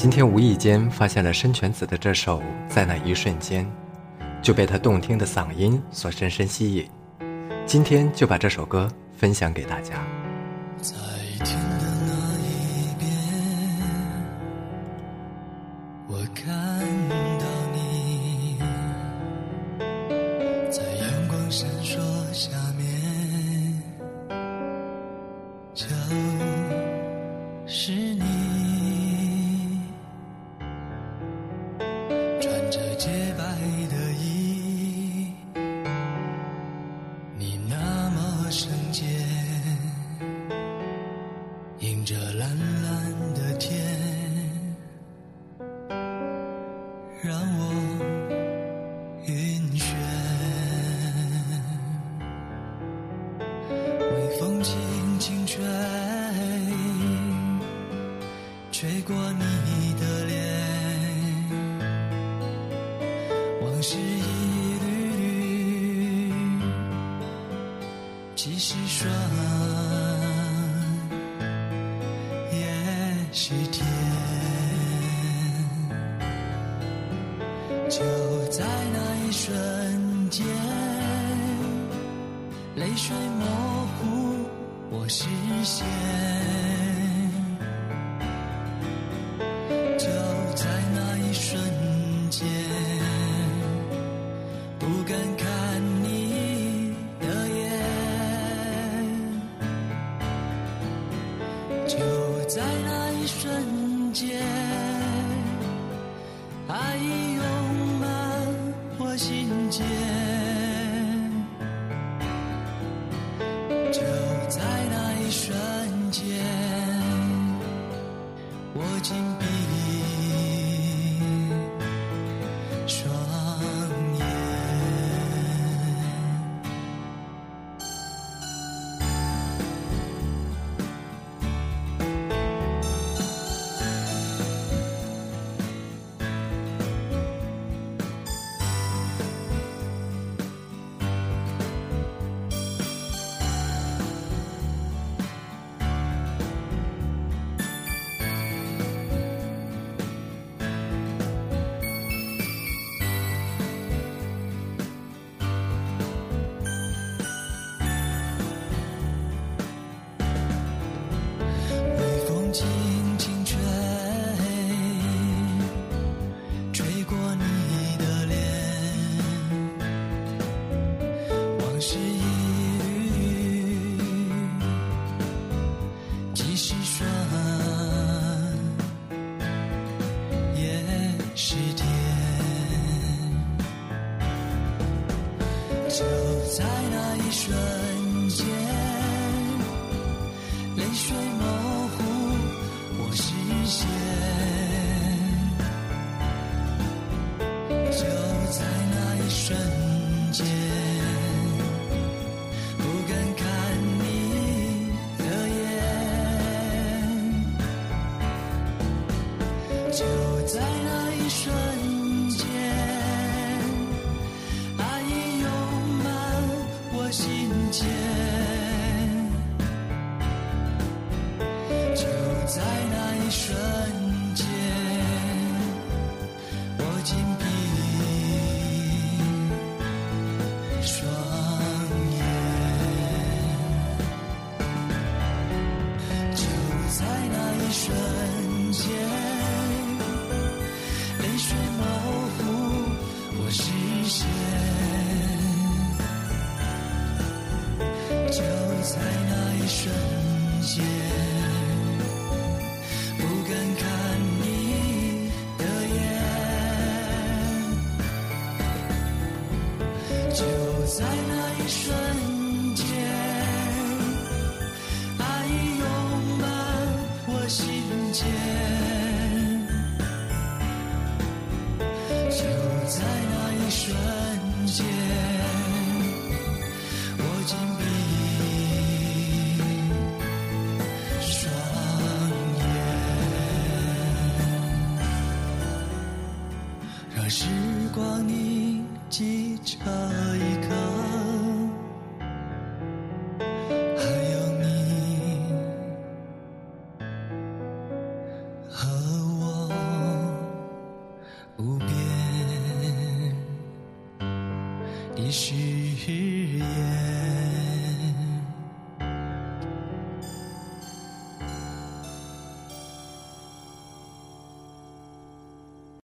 今天无意间发现了深泉子的这首《在那一瞬间》，就被他动听的嗓音所深深吸引。今天就把这首歌分享给大家。在天的那一边，我看洁白的衣，你那么圣洁。迎着蓝蓝的天，让我晕眩。微风轻轻吹，吹过你的往事一缕缕，继续说。也是甜，就在那一瞬间，泪水模糊我视线，在那一瞬间，爱已涌满我心间。就在那一瞬间，我紧水模糊我视线，就在那一瞬间，不敢看你的眼，就在那一瞬间，爱已涌满我心间，紧闭双眼。就在那一瞬间，泪水模糊我视线。就在那一瞬间，不敢看在那一瞬间，爱已涌满我心间，就在那一瞬间。我紧闭双眼，让时光凝记这一刻，还有你和我无边。